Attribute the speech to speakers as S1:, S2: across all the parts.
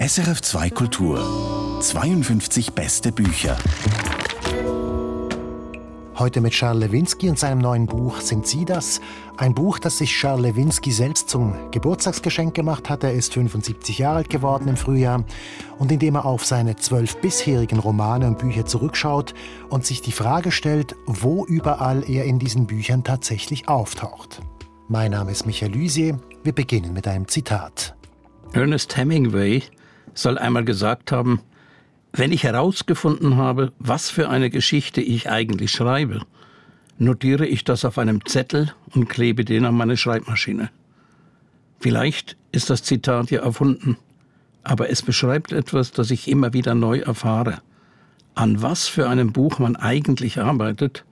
S1: SRF 2 Kultur 52 beste Bücher.
S2: Heute mit Charles Lewinsky und seinem neuen Buch Sind Sie das? Ein Buch, das sich Charles Lewinsky selbst zum Geburtstagsgeschenk gemacht hat. Er ist 75 Jahre alt geworden im Frühjahr und indem er auf seine zwölf bisherigen Romane und Bücher zurückschaut und sich die Frage stellt, wo überall er in diesen Büchern tatsächlich auftaucht. Mein Name ist Michael Lysier. Wir beginnen mit einem Zitat.
S3: Ernest Hemingway soll einmal gesagt haben, wenn ich herausgefunden habe, was für eine Geschichte ich eigentlich schreibe, notiere ich das auf einem Zettel und klebe den an meine Schreibmaschine. Vielleicht ist das Zitat ja erfunden, aber es beschreibt etwas, das ich immer wieder neu erfahre. An was für einem Buch man eigentlich arbeitet,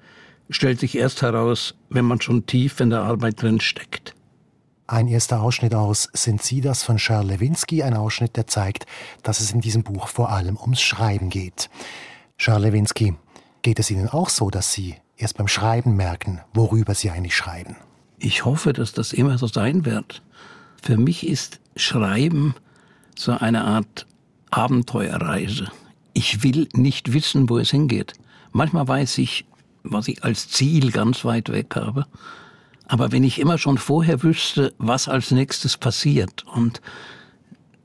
S3: stellt sich erst heraus, wenn man schon tief in der Arbeit drin steckt.
S2: Ein erster Ausschnitt aus Sind Sie das von Charles Lewinsky, ein Ausschnitt, der zeigt, dass es in diesem Buch vor allem ums Schreiben geht. Charles Lewinsky, geht es Ihnen auch so, dass Sie erst beim Schreiben merken, worüber Sie eigentlich schreiben?
S3: Ich hoffe, dass das immer so sein wird. Für mich ist Schreiben so eine Art Abenteuerreise. Ich will nicht wissen, wo es hingeht. Manchmal weiß ich, was ich als Ziel ganz weit weg habe. Aber wenn ich immer schon vorher wüsste, was als nächstes passiert und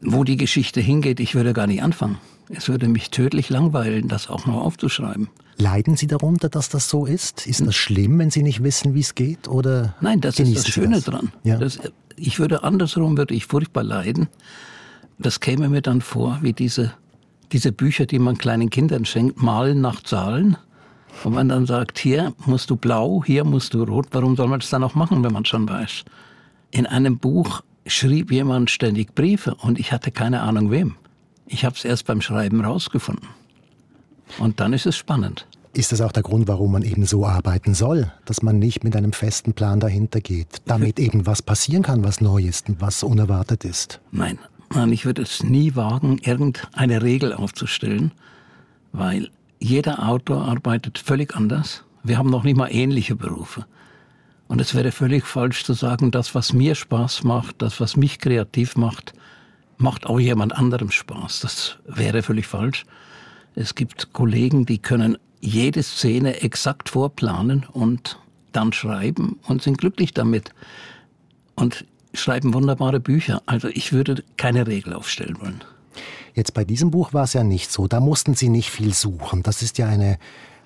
S3: wo die Geschichte hingeht, ich würde gar nicht anfangen. Es würde mich tödlich langweilen, das auch noch aufzuschreiben.
S2: Leiden Sie darunter, dass das so ist? Ist das schlimm, wenn Sie nicht wissen, wie es geht? Oder
S3: Nein, das ist das Schöne das? dran. Ja. Das, ich würde andersrum, würde ich furchtbar leiden. Das käme mir dann vor, wie diese, diese Bücher, die man kleinen Kindern schenkt, malen nach Zahlen. Und man dann sagt, hier musst du blau, hier musst du rot, warum soll man das dann auch machen, wenn man schon weiß? In einem Buch schrieb jemand ständig Briefe und ich hatte keine Ahnung wem. Ich habe es erst beim Schreiben rausgefunden. Und dann ist es spannend.
S2: Ist das auch der Grund, warum man eben so arbeiten soll, dass man nicht mit einem festen Plan dahinter geht, damit eben was passieren kann, was neu ist und was unerwartet ist?
S3: Nein, ich würde es nie wagen, irgendeine Regel aufzustellen, weil jeder Autor arbeitet völlig anders. Wir haben noch nicht mal ähnliche Berufe. Und es wäre völlig falsch zu sagen, das, was mir Spaß macht, das, was mich kreativ macht, macht auch jemand anderem Spaß. Das wäre völlig falsch. Es gibt Kollegen, die können jede Szene exakt vorplanen und dann schreiben und sind glücklich damit. Und schreiben wunderbare Bücher. Also ich würde keine Regel aufstellen wollen.
S2: Jetzt bei diesem Buch war es ja nicht so. Da mussten Sie nicht viel suchen. Das ist ja eine,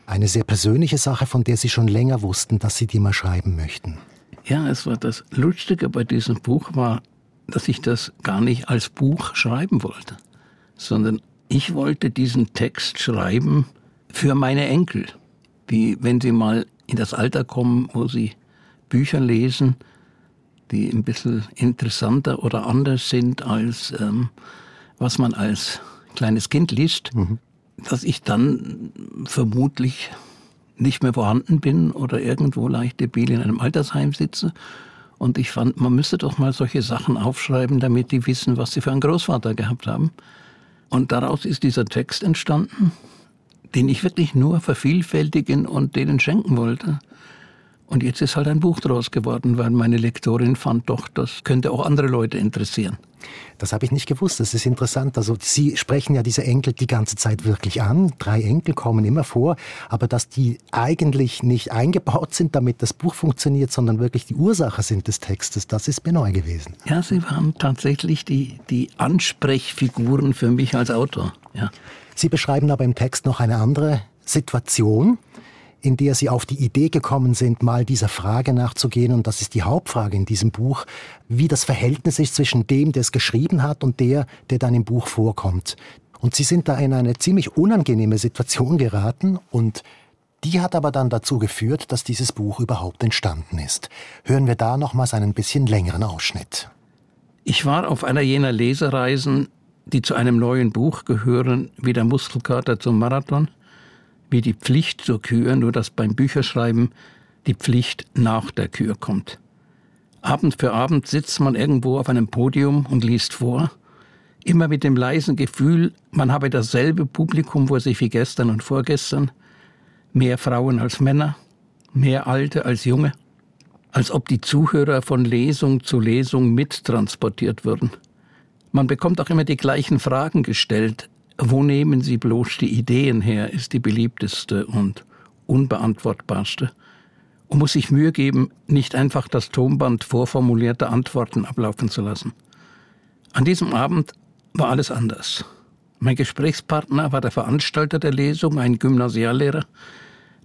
S2: eine sehr persönliche Sache, von der Sie schon länger wussten, dass Sie die mal schreiben möchten.
S3: Ja, es war das Lustige bei diesem Buch war, dass ich das gar nicht als Buch schreiben wollte, sondern ich wollte diesen Text schreiben für meine Enkel, die, wenn sie mal in das Alter kommen, wo sie Bücher lesen, die ein bisschen interessanter oder anders sind als ähm, was man als kleines Kind liest, mhm. dass ich dann vermutlich nicht mehr vorhanden bin oder irgendwo leicht debil in einem Altersheim sitze. Und ich fand, man müsste doch mal solche Sachen aufschreiben, damit die wissen, was sie für einen Großvater gehabt haben. Und daraus ist dieser Text entstanden, den ich wirklich nur vervielfältigen und denen schenken wollte. Und jetzt ist halt ein Buch draus geworden, weil meine Lektorin fand doch, das könnte auch andere Leute interessieren.
S2: Das habe ich nicht gewusst. Das ist interessant. Also Sie sprechen ja diese Enkel die ganze Zeit wirklich an. Drei Enkel kommen immer vor, aber dass die eigentlich nicht eingebaut sind, damit das Buch funktioniert, sondern wirklich die Ursache sind des Textes, das ist mir neu gewesen.
S3: Ja, Sie waren tatsächlich die, die Ansprechfiguren für mich als Autor. Ja.
S2: Sie beschreiben aber im Text noch eine andere Situation, in der Sie auf die Idee gekommen sind, mal dieser Frage nachzugehen, und das ist die Hauptfrage in diesem Buch, wie das Verhältnis ist zwischen dem, der es geschrieben hat, und der, der dann im Buch vorkommt. Und Sie sind da in eine ziemlich unangenehme Situation geraten und die hat aber dann dazu geführt, dass dieses Buch überhaupt entstanden ist. Hören wir da nochmals einen bisschen längeren Ausschnitt.
S3: Ich war auf einer jener Lesereisen, die zu einem neuen Buch gehören, wie der Muskelkater zum Marathon – wie die Pflicht zur Kür, nur dass beim Bücherschreiben die Pflicht nach der Kür kommt. Abend für Abend sitzt man irgendwo auf einem Podium und liest vor, immer mit dem leisen Gefühl, man habe dasselbe Publikum vor sich wie gestern und vorgestern, mehr Frauen als Männer, mehr Alte als Junge, als ob die Zuhörer von Lesung zu Lesung mittransportiert würden. Man bekommt auch immer die gleichen Fragen gestellt. Wo nehmen Sie bloß die Ideen her, ist die beliebteste und unbeantwortbarste. Und muss sich Mühe geben, nicht einfach das Tonband vorformulierter Antworten ablaufen zu lassen. An diesem Abend war alles anders. Mein Gesprächspartner war der Veranstalter der Lesung, ein Gymnasiallehrer,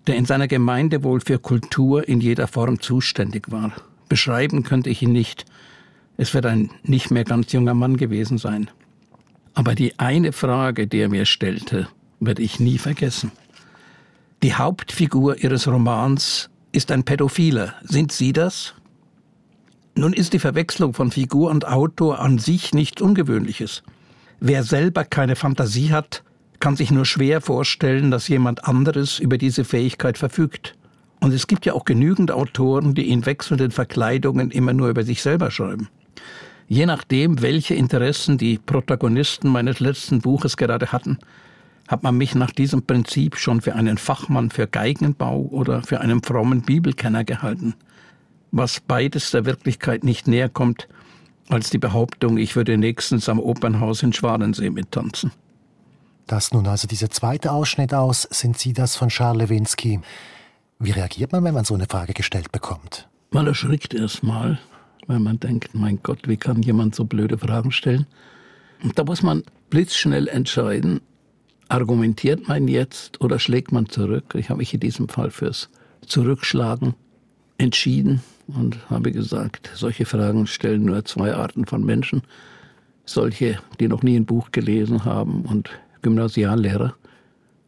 S3: der in seiner Gemeinde wohl für Kultur in jeder Form zuständig war. Beschreiben könnte ich ihn nicht. Es wird ein nicht mehr ganz junger Mann gewesen sein. Aber die eine Frage, die er mir stellte, werde ich nie vergessen. Die Hauptfigur Ihres Romans ist ein Pädophiler. Sind Sie das? Nun ist die Verwechslung von Figur und Autor an sich nichts Ungewöhnliches. Wer selber keine Fantasie hat, kann sich nur schwer vorstellen, dass jemand anderes über diese Fähigkeit verfügt. Und es gibt ja auch genügend Autoren, die in wechselnden Verkleidungen immer nur über sich selber schreiben. Je nachdem, welche Interessen die Protagonisten meines letzten Buches gerade hatten, hat man mich nach diesem Prinzip schon für einen Fachmann für Geigenbau oder für einen frommen Bibelkenner gehalten, was beides der Wirklichkeit nicht näher kommt als die Behauptung, ich würde nächstens am Opernhaus in Schwanensee mittanzen.
S2: Das nun also dieser zweite Ausschnitt aus, sind Sie das von Charles Lewinsky. Wie reagiert man, wenn man so eine Frage gestellt bekommt?
S3: Man erschrickt erst mal, weil man denkt, mein Gott, wie kann jemand so blöde Fragen stellen? Und da muss man blitzschnell entscheiden, argumentiert man jetzt oder schlägt man zurück? Ich habe mich in diesem Fall fürs Zurückschlagen entschieden und habe gesagt, solche Fragen stellen nur zwei Arten von Menschen. Solche, die noch nie ein Buch gelesen haben und Gymnasiallehrer.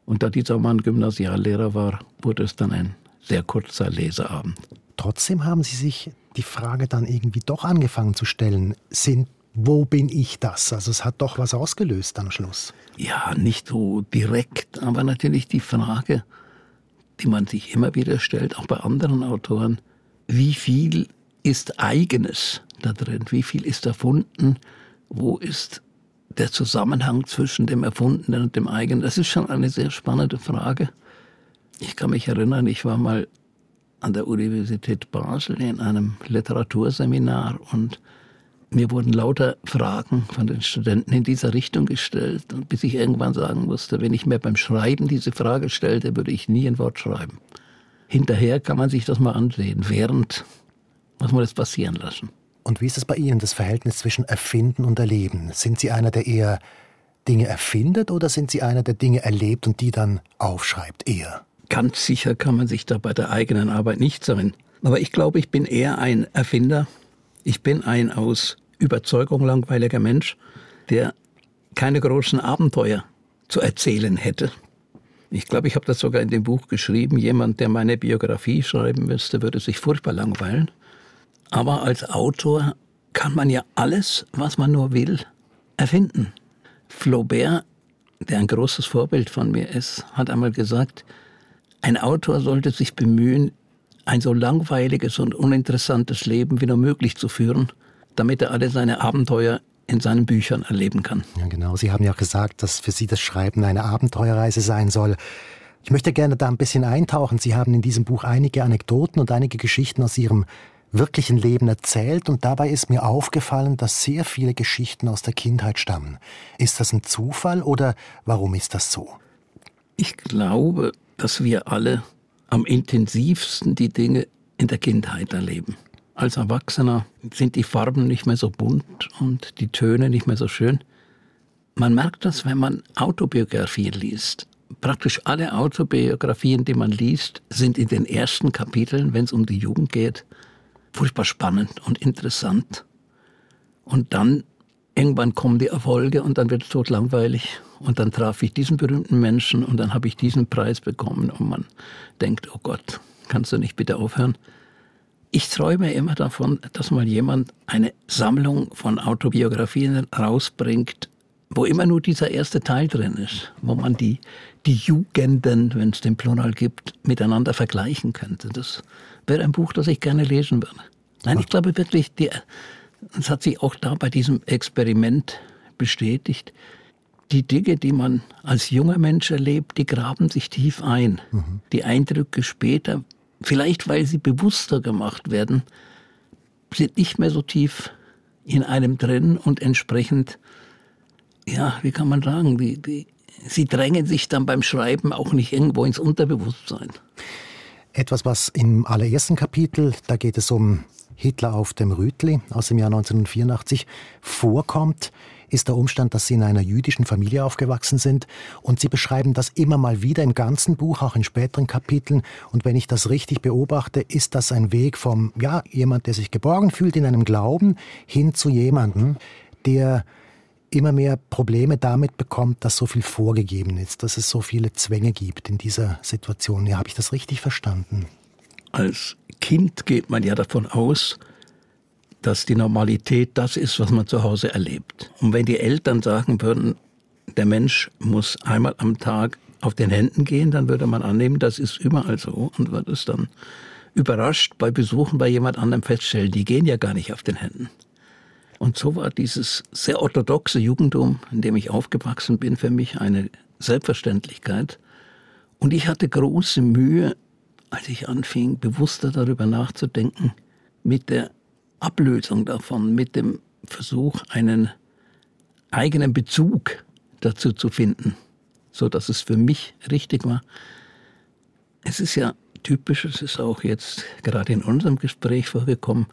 S3: Und da dieser Mann Gymnasiallehrer war, wurde es dann ein sehr kurzer Leseabend.
S2: Trotzdem haben Sie sich die Frage dann irgendwie doch angefangen zu stellen, sind, wo bin ich das? Also es hat doch was ausgelöst am Schluss.
S3: Ja, nicht so direkt, aber natürlich die Frage, die man sich immer wieder stellt, auch bei anderen Autoren, wie viel ist eigenes da drin? Wie viel ist erfunden? Wo ist der Zusammenhang zwischen dem Erfundenen und dem eigenen, das ist schon eine sehr spannende Frage. Ich kann mich erinnern, ich war mal an der Universität Basel in einem Literaturseminar und mir wurden lauter Fragen von den Studenten in dieser Richtung gestellt, bis ich irgendwann sagen musste, wenn ich mir beim Schreiben diese Frage stellte, würde ich nie ein Wort schreiben. Hinterher kann man sich das mal ansehen, während muss man das passieren lassen.
S2: Und wie ist es bei Ihnen, das Verhältnis zwischen Erfinden und Erleben? Sind Sie einer, der eher Dinge erfindet oder sind Sie einer, der Dinge erlebt und die dann aufschreibt, eher?
S3: Ganz sicher kann man sich da bei der eigenen Arbeit nicht sein. Aber ich glaube, ich bin eher ein Erfinder. Ich bin ein aus Überzeugung langweiliger Mensch, der keine großen Abenteuer zu erzählen hätte. Ich glaube, ich habe das sogar in dem Buch geschrieben. Jemand, der meine Biografie schreiben müsste, würde sich furchtbar langweilen. Aber als Autor kann man ja alles, was man nur will, erfinden. Flaubert, der ein großes Vorbild von mir ist, hat einmal gesagt, ein Autor sollte sich bemühen, ein so langweiliges und uninteressantes Leben wie nur möglich zu führen, damit er alle seine Abenteuer in seinen Büchern erleben kann.
S2: Ja, genau. Sie haben ja auch gesagt, dass für Sie das Schreiben eine Abenteuerreise sein soll. Ich möchte gerne da ein bisschen eintauchen. Sie haben in diesem Buch einige Anekdoten und einige Geschichten aus Ihrem wirklichen Leben erzählt und dabei ist mir aufgefallen, dass sehr viele Geschichten aus der Kindheit stammen. Ist das ein Zufall oder warum ist das so?
S3: Ich glaube, dass wir alle am intensivsten die Dinge in der Kindheit erleben. Als Erwachsener sind die Farben nicht mehr so bunt und die Töne nicht mehr so schön. Man merkt das, wenn man Autobiografien liest. Praktisch alle Autobiografien, die man liest, sind in den ersten Kapiteln, wenn es um die Jugend geht, furchtbar spannend und interessant. Und dann irgendwann kommen die Erfolge und dann wird es tot langweilig. Und dann traf ich diesen berühmten Menschen und dann habe ich diesen Preis bekommen und man denkt, oh Gott, kannst du nicht bitte aufhören? Ich träume immer davon, dass mal jemand eine Sammlung von Autobiografien rausbringt, wo immer nur dieser erste Teil drin ist, wo man die, die Jugenden, wenn es den Plural gibt, miteinander vergleichen könnte. Das wäre ein Buch, das ich gerne lesen würde. Nein, ich glaube wirklich, es hat sich auch da bei diesem Experiment bestätigt, die Dinge, die man als junger Mensch erlebt, die graben sich tief ein. Mhm. Die Eindrücke später, vielleicht weil sie bewusster gemacht werden, sind nicht mehr so tief in einem drin und entsprechend, ja, wie kann man sagen, die, die, sie drängen sich dann beim Schreiben auch nicht irgendwo ins Unterbewusstsein.
S2: Etwas, was im allerersten Kapitel, da geht es um Hitler auf dem Rütli aus dem Jahr 1984, vorkommt, ist der Umstand, dass Sie in einer jüdischen Familie aufgewachsen sind. Und Sie beschreiben das immer mal wieder im ganzen Buch, auch in späteren Kapiteln. Und wenn ich das richtig beobachte, ist das ein Weg vom, ja, jemand, der sich geborgen fühlt in einem Glauben, hin zu jemandem, der immer mehr Probleme damit bekommt, dass so viel vorgegeben ist, dass es so viele Zwänge gibt in dieser Situation. Ja, habe ich das richtig verstanden?
S3: Als Kind geht man ja davon aus, dass die Normalität das ist, was man zu Hause erlebt. Und wenn die Eltern sagen würden, der Mensch muss einmal am Tag auf den Händen gehen, dann würde man annehmen, das ist überall so und wird es dann überrascht bei Besuchen bei jemand anderem feststellen, die gehen ja gar nicht auf den Händen. Und so war dieses sehr orthodoxe Jugendtum, in dem ich aufgewachsen bin, für mich eine Selbstverständlichkeit. Und ich hatte große Mühe, als ich anfing, bewusster darüber nachzudenken, mit der Ablösung davon, mit dem Versuch, einen eigenen Bezug dazu zu finden, so dass es für mich richtig war. Es ist ja typisch, es ist auch jetzt gerade in unserem Gespräch vorgekommen,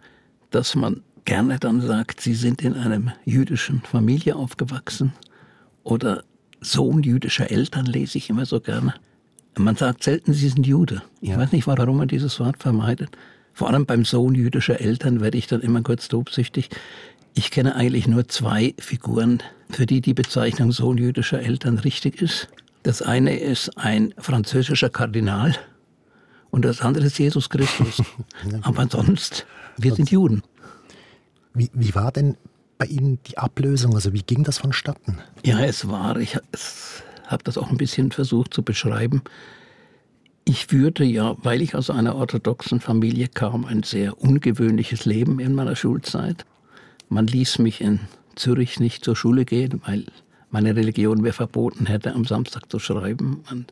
S3: dass man gerne dann sagt, Sie sind in einer jüdischen Familie aufgewachsen oder Sohn jüdischer Eltern lese ich immer so gerne. Man sagt selten, Sie sind Jude. Ich ja. weiß nicht, warum man dieses Wort vermeidet. Vor allem beim Sohn jüdischer Eltern werde ich dann immer kurz tobsüchtig. Ich kenne eigentlich nur zwei Figuren, für die die Bezeichnung Sohn jüdischer Eltern richtig ist. Das eine ist ein französischer Kardinal und das andere ist Jesus Christus. Aber sonst, wir sind Juden.
S2: Wie, wie war denn bei Ihnen die Ablösung? Also wie ging das vonstatten?
S3: Ja, es war, ich habe das auch ein bisschen versucht zu beschreiben. Ich führte ja, weil ich aus einer orthodoxen Familie kam, ein sehr ungewöhnliches Leben in meiner Schulzeit. Man ließ mich in Zürich nicht zur Schule gehen, weil meine Religion mir verboten hätte, am Samstag zu schreiben. Und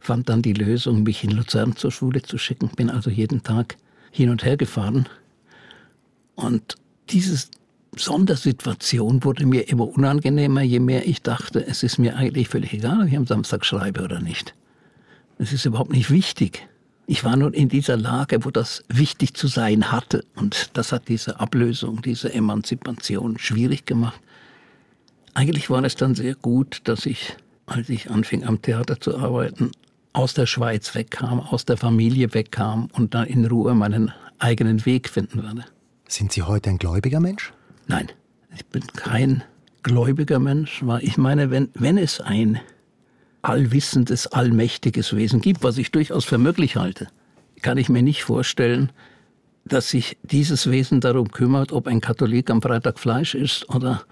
S3: fand dann die Lösung, mich in Luzern zur Schule zu schicken. Bin also jeden Tag hin und her gefahren. Und diese Sondersituation wurde mir immer unangenehmer, je mehr ich dachte, es ist mir eigentlich völlig egal, ob ich am Samstag schreibe oder nicht. Es ist überhaupt nicht wichtig. Ich war nun in dieser Lage, wo das wichtig zu sein hatte. Und das hat diese Ablösung, diese Emanzipation schwierig gemacht. Eigentlich war es dann sehr gut, dass ich, als ich anfing am Theater zu arbeiten, aus der Schweiz wegkam, aus der Familie wegkam und da in Ruhe meinen eigenen Weg finden werde.
S2: Sind Sie heute ein gläubiger Mensch?
S3: Nein, ich bin kein gläubiger Mensch, weil ich meine, wenn, wenn es ein allwissendes, allmächtiges Wesen gibt, was ich durchaus für möglich halte, kann ich mir nicht vorstellen, dass sich dieses Wesen darum kümmert, ob ein Katholik am Freitag Fleisch isst oder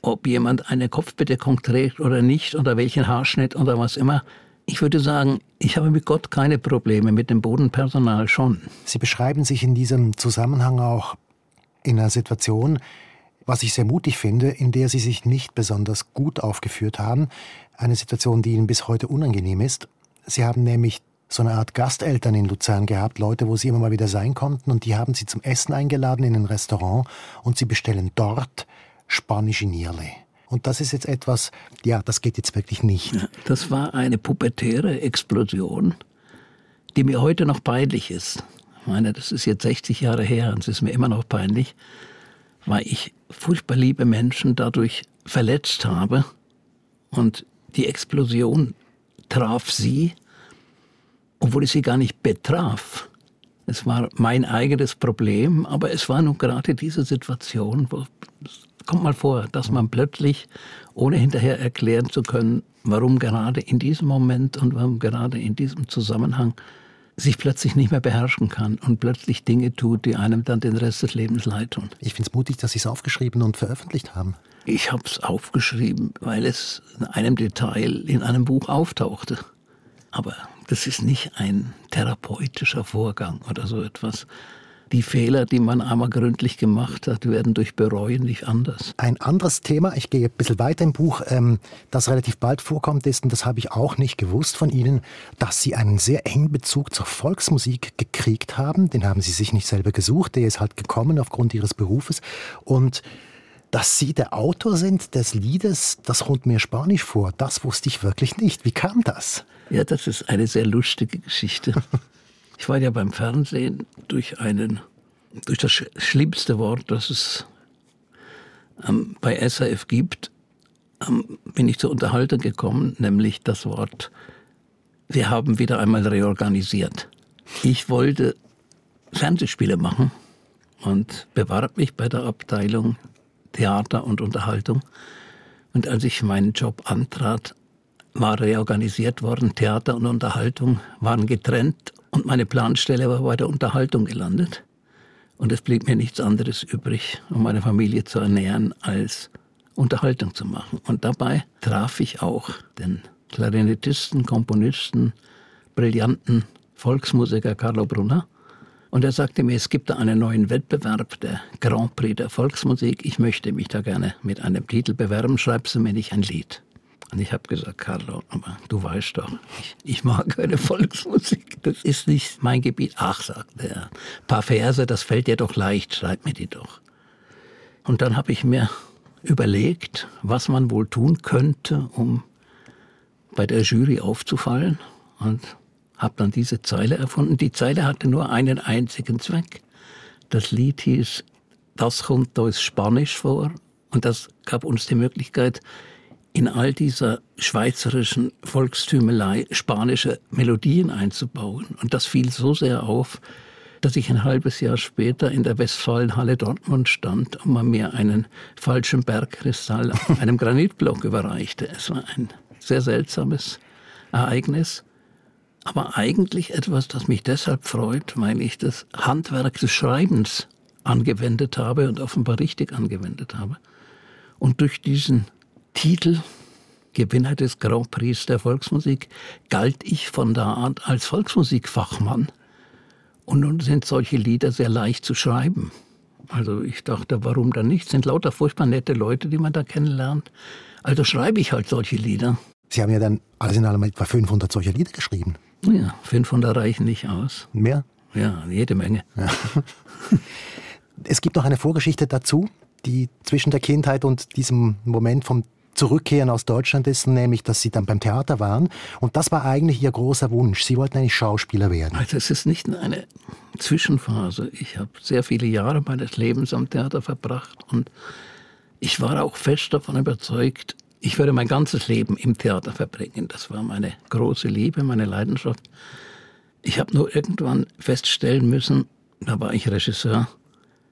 S3: ob jemand eine Kopfbedeckung trägt oder nicht oder welchen Haarschnitt oder was immer. Ich würde sagen, ich habe mit Gott keine Probleme, mit dem Bodenpersonal schon.
S2: Sie beschreiben sich in diesem Zusammenhang auch in einer Situation, was ich sehr mutig finde, in der sie sich nicht besonders gut aufgeführt haben. Eine Situation, die ihnen bis heute unangenehm ist. Sie haben nämlich so eine Art Gasteltern in Luzern gehabt, Leute, wo sie immer mal wieder sein konnten, und die haben sie zum Essen eingeladen in ein Restaurant und sie bestellen dort spanische Nierle. Und das ist jetzt etwas, ja, das geht jetzt wirklich nicht.
S3: Das war eine pubertäre Explosion, die mir heute noch peinlich ist. Ich meine, das ist jetzt 60 Jahre her und es ist mir immer noch peinlich, weil ich furchtbar liebe Menschen dadurch verletzt habe und die Explosion traf sie, obwohl es sie gar nicht betraf. Es war mein eigenes Problem, aber es war nun gerade diese Situation, wo kommt mal vor, dass man plötzlich, ohne hinterher erklären zu können, warum gerade in diesem Moment und warum gerade in diesem Zusammenhang sich plötzlich nicht mehr beherrschen kann und plötzlich Dinge tut, die einem dann den Rest des Lebens leid tun.
S2: Ich finde es mutig, dass Sie es aufgeschrieben und veröffentlicht haben.
S3: Ich habe es aufgeschrieben, weil es in einem Detail in einem Buch auftauchte. Aber das ist nicht ein therapeutischer Vorgang oder so etwas. Die Fehler, die man einmal gründlich gemacht hat, werden durch Bereuen nicht anders.
S2: Ein anderes Thema, ich gehe ein bisschen weiter im Buch, ähm, das relativ bald vorkommt, ist, und das habe ich auch nicht gewusst von Ihnen, dass Sie einen sehr engen Bezug zur Volksmusik gekriegt haben. Den haben Sie sich nicht selber gesucht, der ist halt gekommen aufgrund Ihres Berufes. Und dass Sie der Autor sind des Liedes Das rund mir Spanisch vor, das wusste ich wirklich nicht. Wie kam das?
S3: Ja, das ist eine sehr lustige Geschichte. Ich war ja beim Fernsehen durch einen, durch das schlimmste Wort, das es ähm, bei SAF gibt, ähm, bin ich zur Unterhaltung gekommen, nämlich das Wort, wir haben wieder einmal reorganisiert. Ich wollte Fernsehspiele machen und bewarb mich bei der Abteilung Theater und Unterhaltung. Und als ich meinen Job antrat, war reorganisiert worden. Theater und Unterhaltung waren getrennt und meine Planstelle war bei der Unterhaltung gelandet. Und es blieb mir nichts anderes übrig, um meine Familie zu ernähren, als Unterhaltung zu machen. Und dabei traf ich auch den Klarinettisten, Komponisten, brillanten Volksmusiker Carlo Brunner. Und er sagte mir, es gibt da einen neuen Wettbewerb, der Grand Prix der Volksmusik. Ich möchte mich da gerne mit einem Titel bewerben. Schreibst du mir nicht ein Lied? Und ich habe gesagt, Carlo, aber du weißt doch, ich, ich, mag keine Volksmusik. Das ist nicht mein Gebiet. Ach, sagt er, ein paar Verse, das fällt dir doch leicht, schreib mir die doch. Und dann habe ich mir überlegt, was man wohl tun könnte, um bei der Jury aufzufallen. Und habe dann diese Zeile erfunden. Die Zeile hatte nur einen einzigen Zweck. Das Lied hieß Das kommt aus Spanisch vor. Und das gab uns die Möglichkeit, in all dieser schweizerischen Volkstümelei spanische Melodien einzubauen. Und das fiel so sehr auf, dass ich ein halbes Jahr später in der Westfalenhalle Dortmund stand und man mir einen falschen Bergkristall auf einem Granitblock überreichte. Es war ein sehr seltsames Ereignis, aber eigentlich etwas, das mich deshalb freut, weil ich das Handwerk des Schreibens angewendet habe und offenbar richtig angewendet habe. Und durch diesen Titel Gewinner des Grand Prix der Volksmusik galt ich von da an als Volksmusikfachmann. Und nun sind solche Lieder sehr leicht zu schreiben. Also ich dachte, warum dann nicht? Sind lauter furchtbar nette Leute, die man da kennenlernt. Also schreibe ich halt solche Lieder.
S2: Sie haben ja dann alles in allem etwa 500 solche Lieder geschrieben.
S3: Ja, 500 reichen nicht aus.
S2: Mehr?
S3: Ja, jede Menge. Ja.
S2: Es gibt noch eine Vorgeschichte dazu, die zwischen der Kindheit und diesem Moment vom Zurückkehren aus Deutschland ist, nämlich, dass Sie dann beim Theater waren. Und das war eigentlich Ihr großer Wunsch. Sie wollten eigentlich Schauspieler werden.
S3: Also es ist nicht eine Zwischenphase. Ich habe sehr viele Jahre meines Lebens am Theater verbracht und ich war auch fest davon überzeugt, ich würde mein ganzes Leben im Theater verbringen. Das war meine große Liebe, meine Leidenschaft. Ich habe nur irgendwann feststellen müssen, da war ich Regisseur,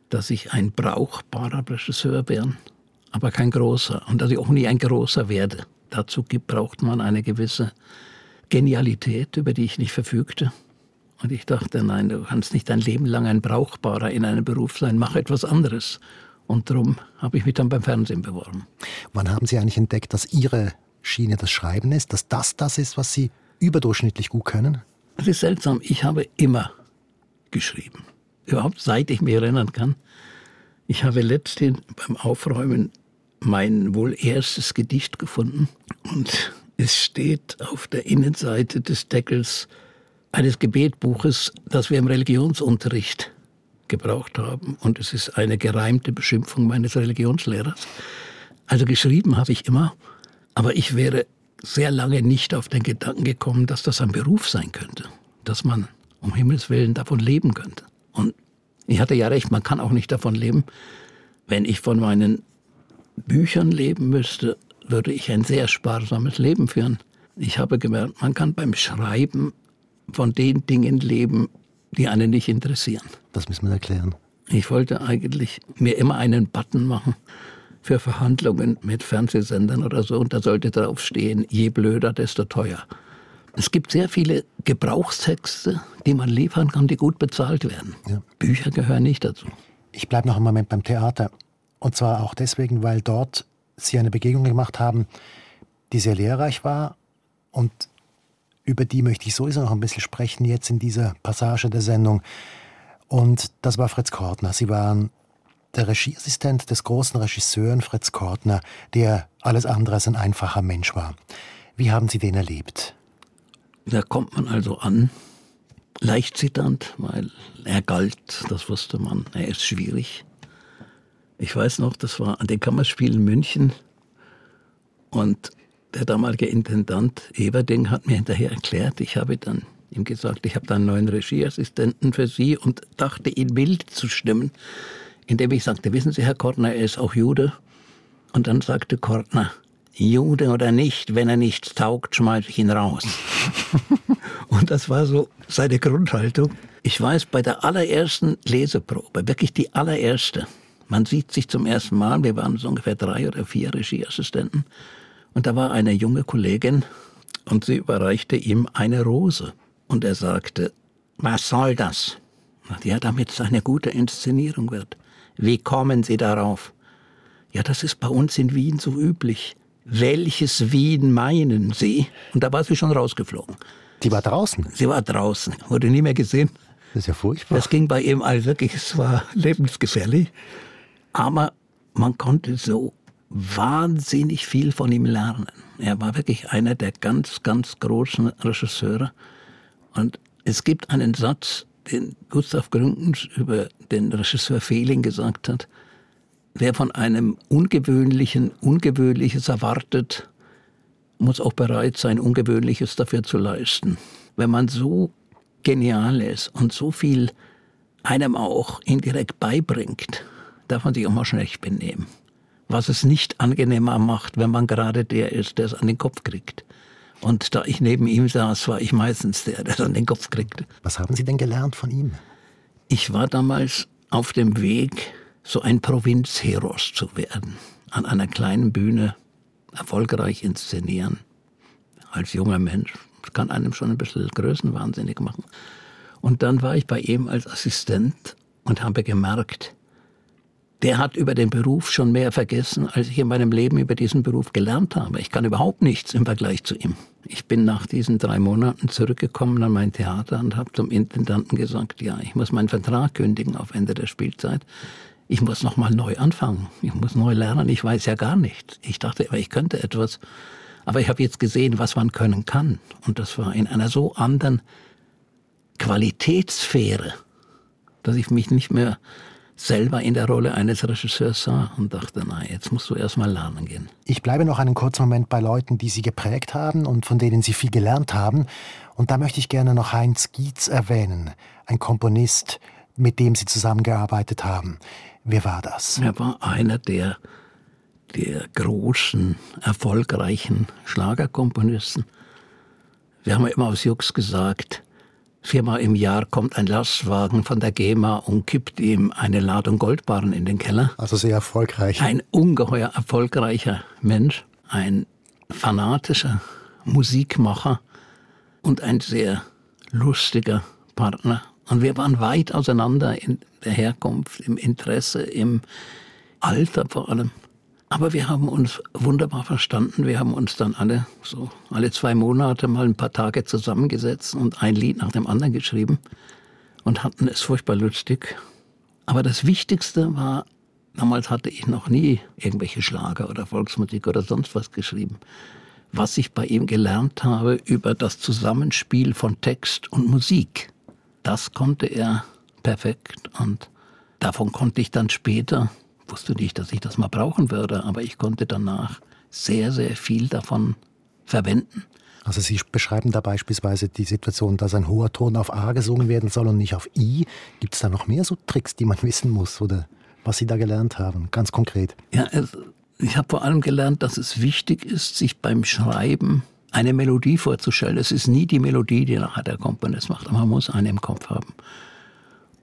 S3: dass ich ein brauchbarer Regisseur wäre aber kein großer. Und dass ich auch nie ein großer werde. Dazu braucht man eine gewisse Genialität, über die ich nicht verfügte. Und ich dachte, nein, du kannst nicht dein Leben lang ein Brauchbarer in einem Beruf sein, mach etwas anderes. Und darum habe ich mich dann beim Fernsehen beworben.
S2: Wann haben Sie eigentlich entdeckt, dass Ihre Schiene das Schreiben ist, dass das das ist, was Sie überdurchschnittlich gut können?
S3: Es ist seltsam, ich habe immer geschrieben. Überhaupt seit ich mich erinnern kann. Ich habe letztens beim Aufräumen mein wohl erstes Gedicht gefunden und es steht auf der Innenseite des Deckels eines Gebetbuches, das wir im Religionsunterricht gebraucht haben und es ist eine gereimte Beschimpfung meines Religionslehrers. Also geschrieben habe ich immer, aber ich wäre sehr lange nicht auf den Gedanken gekommen, dass das ein Beruf sein könnte, dass man um Himmels willen davon leben könnte. Und ich hatte ja recht, man kann auch nicht davon leben, wenn ich von meinen Büchern leben müsste, würde ich ein sehr sparsames Leben führen. Ich habe gemerkt, man kann beim Schreiben von den Dingen leben, die einen nicht interessieren.
S2: Das müssen wir erklären.
S3: Ich wollte eigentlich mir immer einen Button machen für Verhandlungen mit Fernsehsendern oder so und da sollte drauf stehen, je blöder, desto teuer. Es gibt sehr viele Gebrauchstexte, die man liefern kann, die gut bezahlt werden. Ja. Bücher gehören nicht dazu.
S2: Ich bleibe noch einen Moment beim Theater. Und zwar auch deswegen, weil dort Sie eine Begegnung gemacht haben, die sehr lehrreich war und über die möchte ich sowieso noch ein bisschen sprechen jetzt in dieser Passage der Sendung. Und das war Fritz Kortner. Sie waren der Regieassistent des großen Regisseurs Fritz Kortner, der alles andere als ein einfacher Mensch war. Wie haben Sie den erlebt?
S3: Da kommt man also an, leicht zitternd, weil er galt, das wusste man, er ist schwierig. Ich weiß noch, das war an den Kammerspielen München und der damalige Intendant Everding hat mir hinterher erklärt, ich habe dann ihm gesagt, ich habe da einen neuen Regieassistenten für Sie und dachte, ihn wild zu stimmen, indem ich sagte, wissen Sie, Herr Kortner, er ist auch Jude. Und dann sagte Kortner, Jude oder nicht, wenn er nichts taugt, schmeiße ich ihn raus. und das war so seine Grundhaltung. Ich weiß, bei der allerersten Leseprobe, wirklich die allererste, man sieht sich zum ersten Mal, wir waren so ungefähr drei oder vier Regieassistenten, und da war eine junge Kollegin und sie überreichte ihm eine Rose. Und er sagte, was soll das? Ja, damit es eine gute Inszenierung wird. Wie kommen Sie darauf? Ja, das ist bei uns in Wien so üblich. Welches Wien meinen Sie? Und da war sie schon rausgeflogen.
S2: Die war draußen?
S3: Sie war draußen, wurde nie mehr gesehen.
S2: Das ist ja furchtbar.
S3: Das ging bei ihm all wirklich, es war lebensgefährlich. Aber man konnte so wahnsinnig viel von ihm lernen. Er war wirklich einer der ganz, ganz großen Regisseure. Und es gibt einen Satz, den Gustav Gründgens über den Regisseur Fehling gesagt hat. Wer von einem Ungewöhnlichen Ungewöhnliches erwartet, muss auch bereit sein, Ungewöhnliches dafür zu leisten. Wenn man so genial ist und so viel einem auch indirekt beibringt, darf man sich auch mal schlecht benehmen was es nicht angenehmer macht, wenn man gerade der ist, der es an den Kopf kriegt. Und da ich neben ihm saß, war ich meistens der, der es an den Kopf kriegte.
S2: Was haben Sie denn gelernt von ihm?
S3: Ich war damals auf dem Weg, so ein Provinzheros zu werden. An einer kleinen Bühne erfolgreich inszenieren. Als junger Mensch. Das kann einem schon ein bisschen größenwahnsinnig machen. Und dann war ich bei ihm als Assistent und habe gemerkt, der hat über den Beruf schon mehr vergessen, als ich in meinem Leben über diesen Beruf gelernt habe. Ich kann überhaupt nichts im Vergleich zu ihm. Ich bin nach diesen drei Monaten zurückgekommen an mein Theater und habe zum Intendanten gesagt, ja, ich muss meinen Vertrag kündigen auf Ende der Spielzeit. Ich muss nochmal neu anfangen. Ich muss neu lernen. Ich weiß ja gar nichts. Ich dachte immer, ich könnte etwas. Aber ich habe jetzt gesehen, was man können kann. Und das war in einer so anderen Qualitätssphäre, dass ich mich nicht mehr selber in der Rolle eines Regisseurs sah und dachte, na, jetzt musst du erst mal lernen gehen.
S2: Ich bleibe noch einen kurzen Moment bei Leuten, die Sie geprägt haben und von denen Sie viel gelernt haben. Und da möchte ich gerne noch Heinz Gietz erwähnen, ein Komponist, mit dem Sie zusammengearbeitet haben. Wer war das?
S3: Er war einer der, der großen, erfolgreichen Schlagerkomponisten. Wir haben immer aus Jux gesagt, Viermal im Jahr kommt ein Lastwagen von der GEMA und kippt ihm eine Ladung Goldbarren in den Keller.
S2: Also sehr erfolgreich.
S3: Ein ungeheuer erfolgreicher Mensch, ein fanatischer Musikmacher und ein sehr lustiger Partner. Und wir waren weit auseinander in der Herkunft, im Interesse, im Alter vor allem. Aber wir haben uns wunderbar verstanden. Wir haben uns dann alle so alle zwei Monate mal ein paar Tage zusammengesetzt und ein Lied nach dem anderen geschrieben und hatten es furchtbar lustig. Aber das Wichtigste war, damals hatte ich noch nie irgendwelche Schlager oder Volksmusik oder sonst was geschrieben. Was ich bei ihm gelernt habe über das Zusammenspiel von Text und Musik, das konnte er perfekt und davon konnte ich dann später wusste nicht, dass ich das mal brauchen würde, aber ich konnte danach sehr, sehr viel davon verwenden.
S2: Also Sie beschreiben da beispielsweise die Situation, dass ein hoher Ton auf A gesungen werden soll und nicht auf I. Gibt es da noch mehr so Tricks, die man wissen muss oder was Sie da gelernt haben, ganz konkret?
S3: Ja, ich habe vor allem gelernt, dass es wichtig ist, sich beim Schreiben eine Melodie vorzustellen. Es ist nie die Melodie, die nachher der Komponist macht, aber man muss eine im Kopf haben.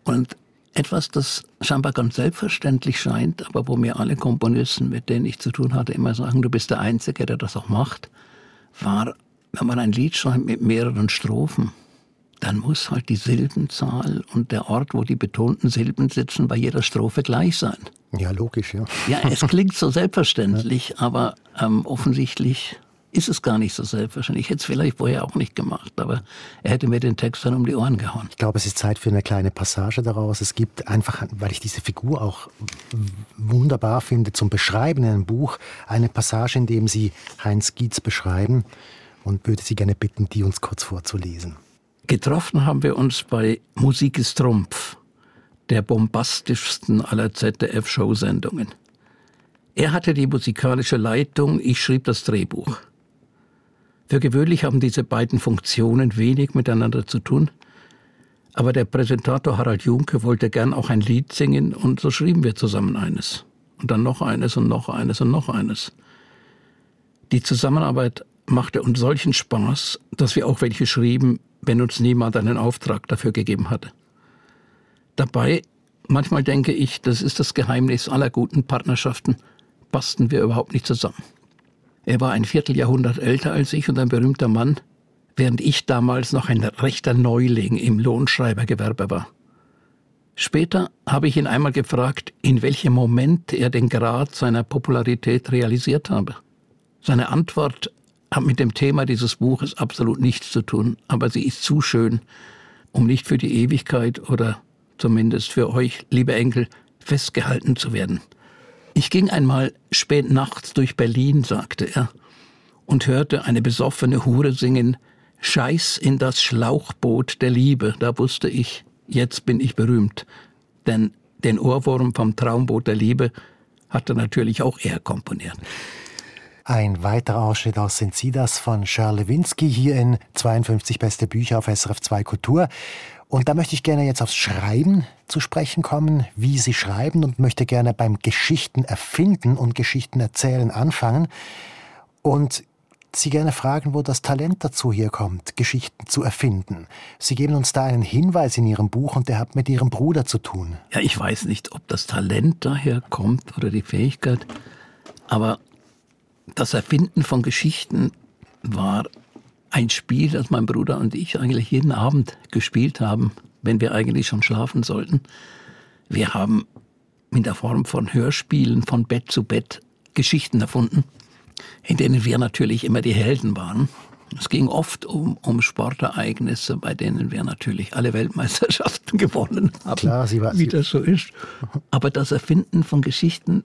S3: Und etwas, das scheinbar ganz selbstverständlich scheint, aber wo mir alle Komponisten, mit denen ich zu tun hatte, immer sagen, du bist der Einzige, der das auch macht, war, wenn man ein Lied schreibt mit mehreren Strophen, dann muss halt die Silbenzahl und der Ort, wo die betonten Silben sitzen, bei jeder Strophe gleich sein.
S2: Ja, logisch, ja.
S3: Ja, es klingt so selbstverständlich, aber ähm, offensichtlich ist es gar nicht so selbstverständlich. Ich hätte es vielleicht vorher auch nicht gemacht, aber er hätte mir den Text dann um die Ohren gehauen.
S2: Ich glaube, es ist Zeit für eine kleine Passage daraus. Es gibt einfach, weil ich diese Figur auch wunderbar finde, zum Beschreiben in einem Buch, eine Passage, in dem Sie Heinz Gietz beschreiben und würde Sie gerne bitten, die uns kurz vorzulesen.
S3: Getroffen haben wir uns bei Musik ist Trumpf, der bombastischsten aller ZDF-Showsendungen. Er hatte die musikalische Leitung, ich schrieb das Drehbuch. Für gewöhnlich haben diese beiden Funktionen wenig miteinander zu tun, aber der Präsentator Harald Junke wollte gern auch ein Lied singen und so schrieben wir zusammen eines. Und dann noch eines und noch eines und noch eines. Die Zusammenarbeit machte uns solchen Spaß, dass wir auch welche schrieben, wenn uns niemand einen Auftrag dafür gegeben hatte. Dabei, manchmal denke ich, das ist das Geheimnis aller guten Partnerschaften, passten wir überhaupt nicht zusammen. Er war ein Vierteljahrhundert älter als ich und ein berühmter Mann, während ich damals noch ein rechter Neuling im Lohnschreibergewerbe war. Später habe ich ihn einmal gefragt, in welchem Moment er den Grad seiner Popularität realisiert habe. Seine Antwort hat mit dem Thema dieses Buches absolut nichts zu tun, aber sie ist zu schön, um nicht für die Ewigkeit oder zumindest für euch, liebe Enkel, festgehalten zu werden. Ich ging einmal spät nachts durch Berlin, sagte er, und hörte eine besoffene Hure singen, Scheiß in das Schlauchboot der Liebe. Da wusste ich, jetzt bin ich berühmt. Denn den Ohrwurm vom Traumboot der Liebe hatte natürlich auch er komponiert.
S2: Ein weiterer Ausschnitt aus Sind Sie das von Charles Lewinsky hier in 52 beste Bücher auf SRF 2 Kultur. Und da möchte ich gerne jetzt aufs Schreiben zu sprechen kommen, wie Sie schreiben und möchte gerne beim Geschichten erfinden und Geschichten erzählen anfangen und Sie gerne fragen, wo das Talent dazu hier kommt, Geschichten zu erfinden. Sie geben uns da einen Hinweis in Ihrem Buch und der hat mit Ihrem Bruder zu tun.
S3: Ja, ich weiß nicht, ob das Talent daher kommt oder die Fähigkeit, aber das Erfinden von Geschichten war ein Spiel, das mein Bruder und ich eigentlich jeden Abend gespielt haben, wenn wir eigentlich schon schlafen sollten. Wir haben in der Form von Hörspielen von Bett zu Bett Geschichten erfunden, in denen wir natürlich immer die Helden waren. Es ging oft um, um Sportereignisse, bei denen wir natürlich alle Weltmeisterschaften gewonnen haben,
S2: Klar, Sie war,
S3: wie das so ist. Aber das Erfinden von Geschichten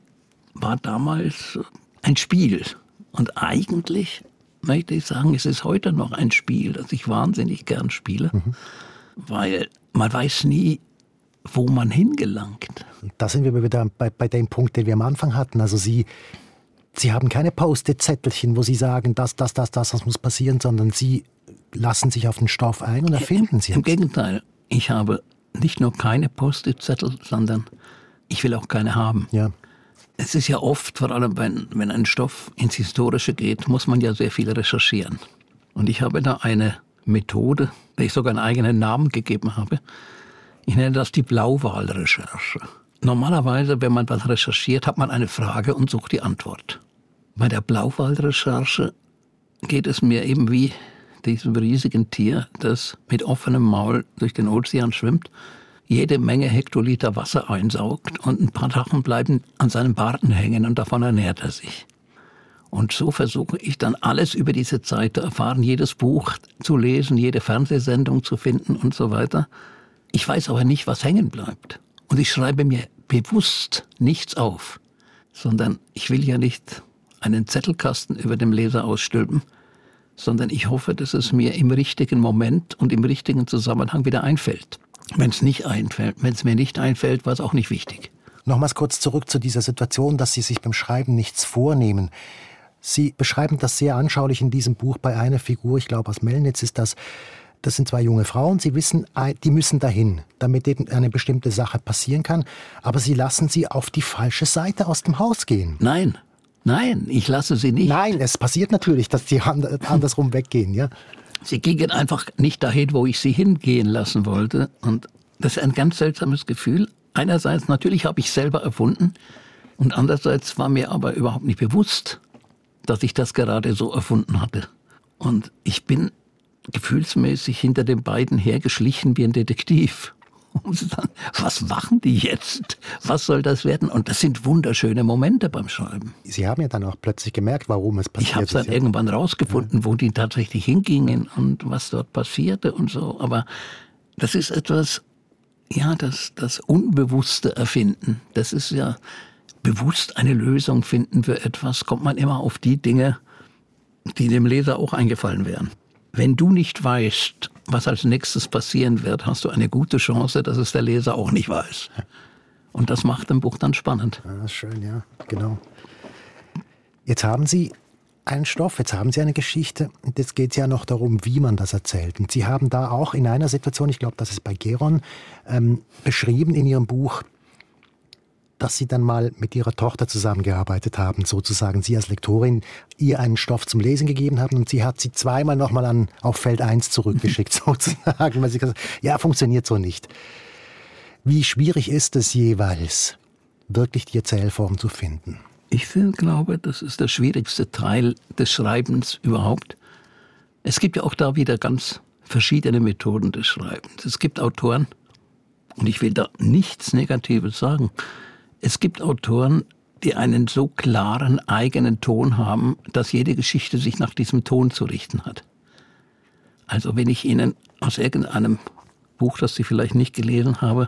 S3: war damals ein Spiel. Und eigentlich möchte ich sagen, es ist heute noch ein Spiel, das ich wahnsinnig gern spiele, mhm. weil man weiß nie, wo man hingelangt.
S2: Da sind wir wieder bei, bei dem Punkt, den wir am Anfang hatten. Also Sie, Sie haben keine Post-it-Zettelchen, wo Sie sagen, das, das, das, das, das muss passieren, sondern Sie lassen sich auf den Stoff ein und erfinden Sie.
S3: Im Gegenteil, ich habe nicht nur keine Post-it-Zettel, sondern ich will auch keine haben.
S2: Ja.
S3: Es ist ja oft, vor allem wenn, wenn ein Stoff ins Historische geht, muss man ja sehr viel recherchieren. Und ich habe da eine Methode, der ich sogar einen eigenen Namen gegeben habe. Ich nenne das die Blauwahlrecherche. Normalerweise, wenn man was recherchiert, hat man eine Frage und sucht die Antwort. Bei der Blauwahlrecherche geht es mir eben wie diesem riesigen Tier, das mit offenem Maul durch den Ozean schwimmt jede Menge Hektoliter Wasser einsaugt und ein paar Sachen bleiben an seinem Barten hängen und davon ernährt er sich. Und so versuche ich dann alles über diese Zeit zu erfahren, jedes Buch zu lesen, jede Fernsehsendung zu finden und so weiter. Ich weiß aber nicht, was hängen bleibt. Und ich schreibe mir bewusst nichts auf, sondern ich will ja nicht einen Zettelkasten über dem Leser ausstülpen, sondern ich hoffe, dass es mir im richtigen Moment und im richtigen Zusammenhang wieder einfällt. Wenn es nicht einfällt, wenn es mir nicht einfällt, war es auch nicht wichtig.
S2: Nochmals kurz zurück zu dieser Situation, dass Sie sich beim Schreiben nichts vornehmen. Sie beschreiben das sehr anschaulich in diesem Buch bei einer Figur, ich glaube aus Melnitz ist das, das sind zwei junge Frauen, sie wissen, die müssen dahin, damit eben eine bestimmte Sache passieren kann, aber sie lassen sie auf die falsche Seite aus dem Haus gehen.
S3: Nein, nein, ich lasse sie nicht.
S2: Nein, es passiert natürlich, dass sie andersrum weggehen, ja.
S3: Sie gingen einfach nicht dahin, wo ich sie hingehen lassen wollte. Und das ist ein ganz seltsames Gefühl. Einerseits natürlich habe ich selber erfunden und andererseits war mir aber überhaupt nicht bewusst, dass ich das gerade so erfunden hatte. Und ich bin gefühlsmäßig hinter den beiden hergeschlichen wie ein Detektiv Und sie sagen, was machen die jetzt? Was soll das werden? Und das sind wunderschöne Momente beim Schreiben.
S2: Sie haben ja dann auch plötzlich gemerkt, warum es passiert
S3: Ich habe dann
S2: ist. ja.
S3: irgendwann rausgefunden, ja. wo die tatsächlich hingingen und was dort passierte und so. Aber das ist etwas, ja, das, das unbewusste Erfinden. Das ist ja bewusst eine Lösung finden für etwas, kommt man immer auf die Dinge, die dem Leser auch eingefallen wären. Wenn du nicht weißt, was als nächstes passieren wird, hast du eine gute Chance, dass es der Leser auch nicht weiß. Und das macht ein Buch dann spannend.
S2: Ah, schön, ja, genau. Jetzt haben Sie einen Stoff, jetzt haben Sie eine Geschichte und jetzt geht es ja noch darum, wie man das erzählt. Und Sie haben da auch in einer Situation, ich glaube, das ist bei Geron, ähm, beschrieben in Ihrem Buch, dass Sie dann mal mit Ihrer Tochter zusammengearbeitet haben, sozusagen. Sie als Lektorin ihr einen Stoff zum Lesen gegeben haben und sie hat sie zweimal nochmal an, auf Feld 1 zurückgeschickt, sozusagen, weil sie gesagt ja, funktioniert so nicht. Wie schwierig ist es jeweils, wirklich die Erzählform zu finden?
S3: Ich finde, glaube, das ist der schwierigste Teil des Schreibens überhaupt. Es gibt ja auch da wieder ganz verschiedene Methoden des Schreibens. Es gibt Autoren, und ich will da nichts Negatives sagen, es gibt Autoren, die einen so klaren eigenen Ton haben, dass jede Geschichte sich nach diesem Ton zu richten hat. Also wenn ich Ihnen aus irgendeinem Buch, das Sie vielleicht nicht gelesen haben,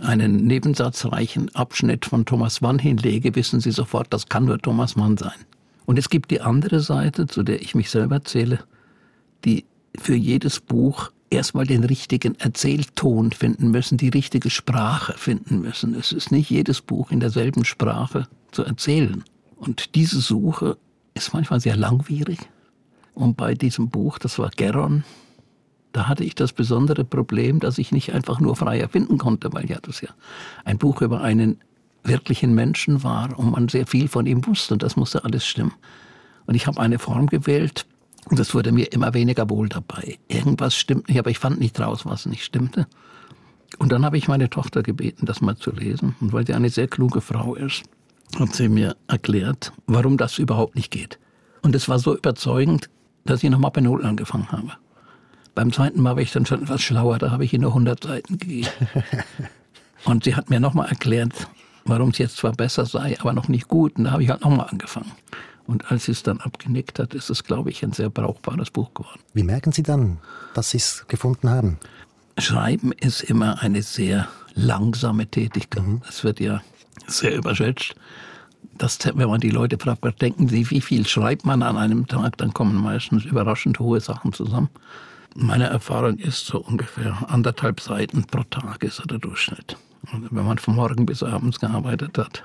S3: einen nebensatzreichen Abschnitt von Thomas Mann hinlege, wissen Sie sofort, das kann nur Thomas Mann sein. Und es gibt die andere Seite, zu der ich mich selber zähle, die für jedes Buch erstmal den richtigen Erzählton finden müssen, die richtige Sprache finden müssen. Es ist nicht jedes Buch in derselben Sprache zu erzählen. Und diese Suche ist manchmal sehr langwierig. Und bei diesem Buch, das war Geron, da hatte ich das besondere Problem, dass ich nicht einfach nur frei erfinden konnte, weil ja das ja ein Buch über einen wirklichen Menschen war und man sehr viel von ihm wusste und das musste alles stimmen. Und ich habe eine Form gewählt, und es wurde mir immer weniger wohl dabei. Irgendwas stimmt nicht, aber ich fand nicht raus, was nicht stimmte. Und dann habe ich meine Tochter gebeten, das mal zu lesen. Und weil sie eine sehr kluge Frau ist, hat sie mir erklärt, warum das überhaupt nicht geht. Und es war so überzeugend, dass ich nochmal bei Null angefangen habe. Beim zweiten Mal war ich dann schon etwas schlauer, da habe ich ihr nur 100 Seiten gegeben. Und sie hat mir nochmal erklärt, warum es jetzt zwar besser sei, aber noch nicht gut. Und da habe ich halt nochmal angefangen. Und als sie es dann abgenickt hat, ist es, glaube ich, ein sehr brauchbares Buch geworden.
S2: Wie merken Sie dann, dass Sie es gefunden haben?
S3: Schreiben ist immer eine sehr langsame Tätigkeit. Mhm. Das wird ja sehr überschätzt. Das, wenn man die Leute fragt, was denken sie, wie viel schreibt man an einem Tag, dann kommen meistens überraschend hohe Sachen zusammen. Meine Erfahrung ist so ungefähr anderthalb Seiten pro Tag ist so der Durchschnitt. Und wenn man von morgen bis abends gearbeitet hat,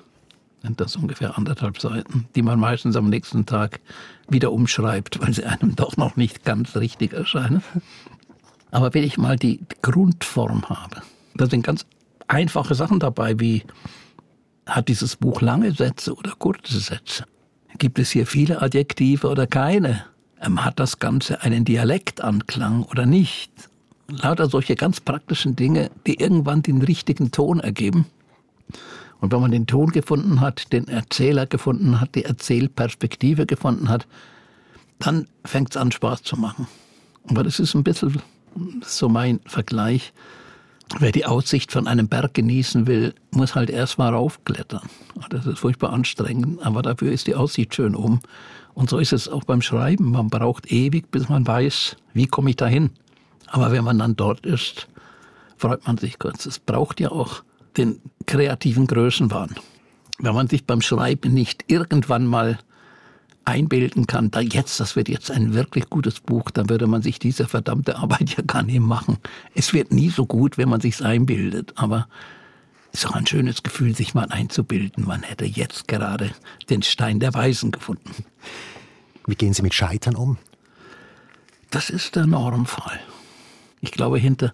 S3: sind das ungefähr anderthalb Seiten, die man meistens am nächsten Tag wieder umschreibt, weil sie einem doch noch nicht ganz richtig erscheinen. Aber wenn ich mal die Grundform habe, da sind ganz einfache Sachen dabei, wie hat dieses Buch lange Sätze oder kurze Sätze? Gibt es hier viele Adjektive oder keine? Ähm, hat das Ganze einen Dialektanklang oder nicht? Lauter solche ganz praktischen Dinge, die irgendwann den richtigen Ton ergeben. Und wenn man den Ton gefunden hat, den Erzähler gefunden hat, die Erzählperspektive gefunden hat, dann fängt es an, Spaß zu machen. Aber das ist ein bisschen so mein Vergleich. Wer die Aussicht von einem Berg genießen will, muss halt erstmal raufklettern. Das ist furchtbar anstrengend, aber dafür ist die Aussicht schön oben. Und so ist es auch beim Schreiben. Man braucht ewig, bis man weiß, wie komme ich dahin. Aber wenn man dann dort ist, freut man sich kurz. Es braucht ja auch den kreativen Größenwahn. Wenn man sich beim Schreiben nicht irgendwann mal einbilden kann, da jetzt, das wird jetzt ein wirklich gutes Buch, dann würde man sich diese verdammte Arbeit ja gar nicht machen. Es wird nie so gut, wenn man sich's einbildet, aber es ist auch ein schönes Gefühl, sich mal einzubilden, man hätte jetzt gerade den Stein der Weisen gefunden.
S2: Wie gehen Sie mit Scheitern um?
S3: Das ist der Normfall. Ich glaube, hinter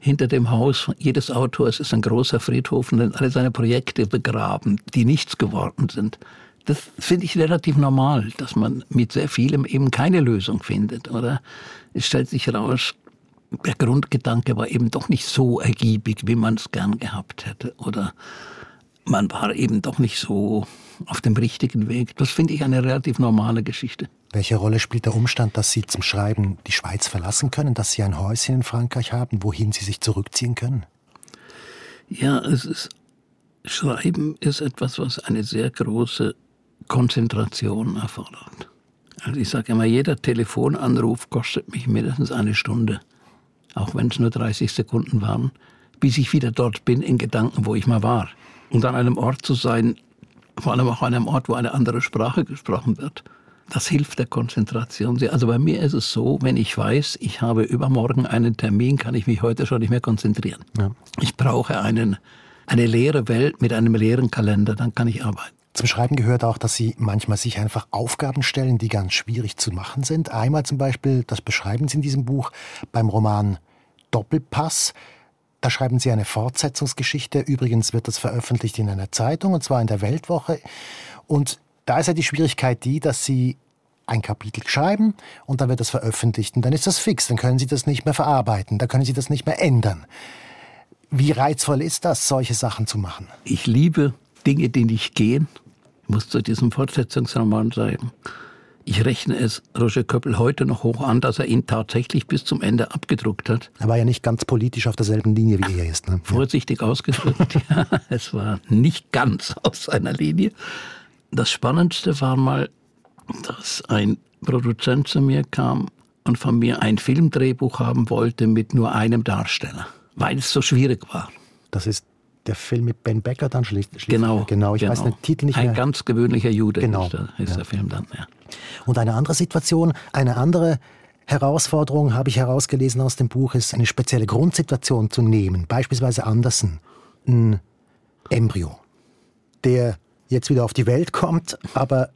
S3: hinter dem Haus jedes Autors ist ein großer Friedhof und sind alle seine Projekte begraben, die nichts geworden sind. Das finde ich relativ normal, dass man mit sehr vielem eben keine Lösung findet. Oder es stellt sich heraus, der Grundgedanke war eben doch nicht so ergiebig, wie man es gern gehabt hätte. Oder man war eben doch nicht so auf dem richtigen Weg. Das finde ich eine relativ normale Geschichte.
S2: Welche Rolle spielt der Umstand, dass Sie zum Schreiben die Schweiz verlassen können, dass Sie ein Häuschen in Frankreich haben, wohin Sie sich zurückziehen können?
S3: Ja, es ist, Schreiben ist etwas, was eine sehr große Konzentration erfordert. Also ich sage immer, jeder Telefonanruf kostet mich mindestens eine Stunde, auch wenn es nur 30 Sekunden waren, bis ich wieder dort bin in Gedanken, wo ich mal war. Und an einem Ort zu sein, vor allem auch an einem Ort, wo eine andere Sprache gesprochen wird, das hilft der Konzentration sehr. Also bei mir ist es so, wenn ich weiß, ich habe übermorgen einen Termin, kann ich mich heute schon nicht mehr konzentrieren. Ja. Ich brauche einen, eine leere Welt mit einem leeren Kalender, dann kann ich arbeiten.
S2: Zum Schreiben gehört auch, dass Sie manchmal sich einfach Aufgaben stellen, die ganz schwierig zu machen sind. Einmal zum Beispiel, das beschreiben Sie in diesem Buch, beim Roman Doppelpass. Da schreiben Sie eine Fortsetzungsgeschichte. Übrigens wird das veröffentlicht in einer Zeitung, und zwar in der Weltwoche. Und da ist ja die Schwierigkeit die, dass Sie ein Kapitel schreiben und dann wird das veröffentlicht und dann ist das fix. Dann können Sie das nicht mehr verarbeiten, da können Sie das nicht mehr ändern. Wie reizvoll ist das, solche Sachen zu machen?
S3: Ich liebe Dinge, die nicht gehen. Ich muss zu diesem Fortsetzungsroman sagen. Ich rechne es Roger Köppel heute noch hoch an, dass er ihn tatsächlich bis zum Ende abgedruckt hat.
S2: Er war ja nicht ganz politisch auf derselben Linie, wie er ist. Ne?
S3: Vorsichtig ausgedrückt, ja. Es war nicht ganz aus seiner Linie. Das Spannendste war mal, dass ein Produzent zu mir kam und von mir ein Filmdrehbuch haben wollte mit nur einem Darsteller, weil es so schwierig war.
S2: Das ist der Film mit Ben Becker dann schließlich.
S3: Genau,
S2: genau. Ich
S3: genau.
S2: weiß den Titel nicht mehr.
S3: Ein ganz gewöhnlicher Jude genau. ist, der, ist ja. der Film dann. Ja.
S2: Und eine andere Situation, eine andere Herausforderung habe ich herausgelesen aus dem Buch, ist eine spezielle Grundsituation zu nehmen. Beispielsweise Andersen, ein Embryo, der jetzt wieder auf die Welt kommt, aber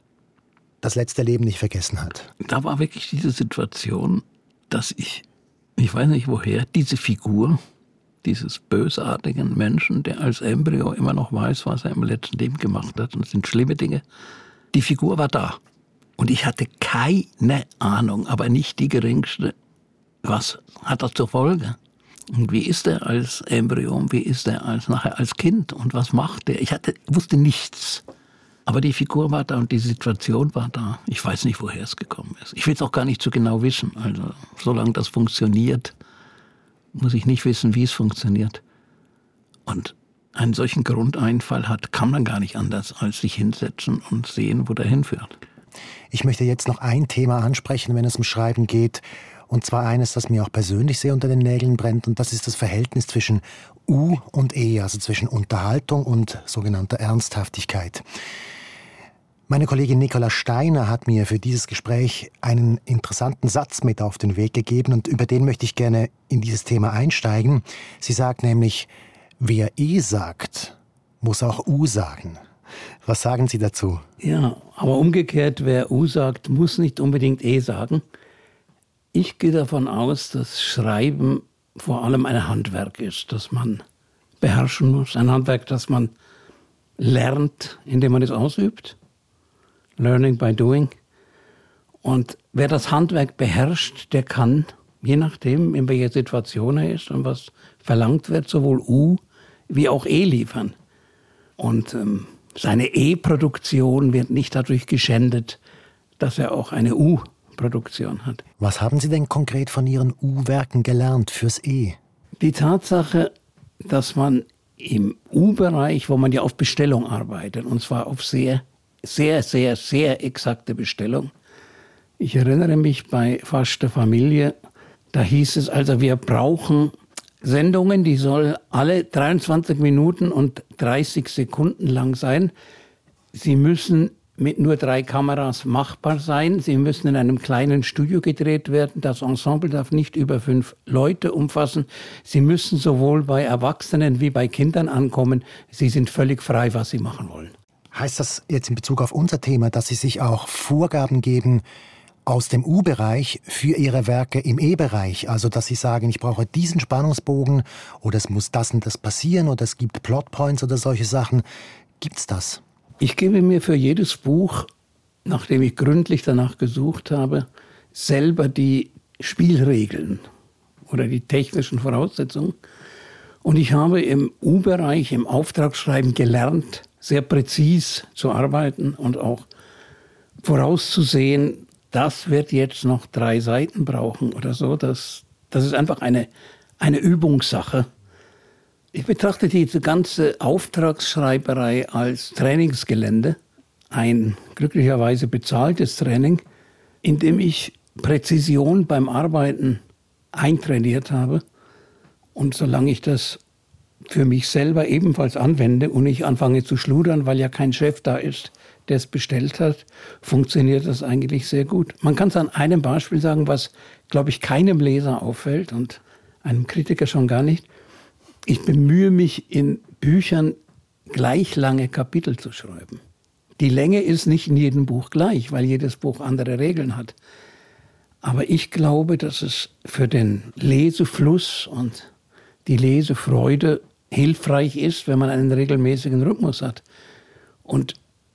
S2: das letzte Leben nicht vergessen hat.
S3: Da war wirklich diese Situation, dass ich, ich weiß nicht woher, diese Figur dieses bösartigen Menschen, der als Embryo immer noch weiß, was er im letzten Leben gemacht hat. Und das sind schlimme Dinge. Die Figur war da. Und ich hatte keine Ahnung, aber nicht die geringste, was hat er zur Folge? Und wie ist er als Embryo? Wie ist er als nachher als Kind? Und was macht er? Ich hatte, wusste nichts. Aber die Figur war da und die Situation war da. Ich weiß nicht, woher es gekommen ist. Ich will es auch gar nicht so genau wissen. Also, solange das funktioniert, muss ich nicht wissen, wie es funktioniert. Und einen solchen Grundeinfall hat, kann man gar nicht anders, als sich hinsetzen und sehen, wo der hinführt.
S2: Ich möchte jetzt noch ein Thema ansprechen, wenn es um Schreiben geht. Und zwar eines, das mir auch persönlich sehr unter den Nägeln brennt. Und das ist das Verhältnis zwischen U und E, also zwischen Unterhaltung und sogenannter Ernsthaftigkeit. Meine Kollegin Nicola Steiner hat mir für dieses Gespräch einen interessanten Satz mit auf den Weg gegeben und über den möchte ich gerne in dieses Thema einsteigen. Sie sagt nämlich, wer E sagt, muss auch U sagen. Was sagen Sie dazu?
S3: Ja, aber umgekehrt, wer U sagt, muss nicht unbedingt E sagen. Ich gehe davon aus, dass Schreiben vor allem ein Handwerk ist, das man beherrschen muss. Ein Handwerk, das man lernt, indem man es ausübt. Learning by Doing. Und wer das Handwerk beherrscht, der kann, je nachdem, in welcher Situation er ist und was verlangt wird, sowohl U wie auch E liefern. Und ähm, seine E-Produktion wird nicht dadurch geschändet, dass er auch eine U-Produktion hat.
S2: Was haben Sie denn konkret von Ihren U-Werken gelernt fürs E?
S3: Die Tatsache, dass man im U-Bereich, wo man ja auf Bestellung arbeitet, und zwar auf sehr sehr, sehr, sehr exakte Bestellung. Ich erinnere mich bei Fast der Familie, da hieß es also, wir brauchen Sendungen, die sollen alle 23 Minuten und 30 Sekunden lang sein. Sie müssen mit nur drei Kameras machbar sein. Sie müssen in einem kleinen Studio gedreht werden. Das Ensemble darf nicht über fünf Leute umfassen. Sie müssen sowohl bei Erwachsenen wie bei Kindern ankommen. Sie sind völlig frei, was sie machen wollen.
S2: Heißt das jetzt in Bezug auf unser Thema, dass Sie sich auch Vorgaben geben aus dem U-Bereich für Ihre Werke im E-Bereich? Also, dass Sie sagen, ich brauche diesen Spannungsbogen oder es muss das und das passieren oder es gibt Plotpoints oder solche Sachen. Gibt's das?
S3: Ich gebe mir für jedes Buch, nachdem ich gründlich danach gesucht habe, selber die Spielregeln oder die technischen Voraussetzungen. Und ich habe im U-Bereich, im Auftragsschreiben gelernt, sehr präzis zu arbeiten und auch vorauszusehen, das wird jetzt noch drei Seiten brauchen oder so. Das, das ist einfach eine, eine Übungssache. Ich betrachte diese ganze Auftragsschreiberei als Trainingsgelände, ein glücklicherweise bezahltes Training, in dem ich Präzision beim Arbeiten eintrainiert habe. Und solange ich das für mich selber ebenfalls anwende und ich anfange zu schludern, weil ja kein Chef da ist, der es bestellt hat, funktioniert das eigentlich sehr gut. Man kann es an einem Beispiel sagen, was, glaube ich, keinem Leser auffällt und einem Kritiker schon gar nicht. Ich bemühe mich in Büchern gleich lange Kapitel zu schreiben. Die Länge ist nicht in jedem Buch gleich, weil jedes Buch andere Regeln hat. Aber ich glaube, dass es für den Lesefluss und die Lesefreude hilfreich ist, wenn man einen regelmäßigen Rhythmus hat. Und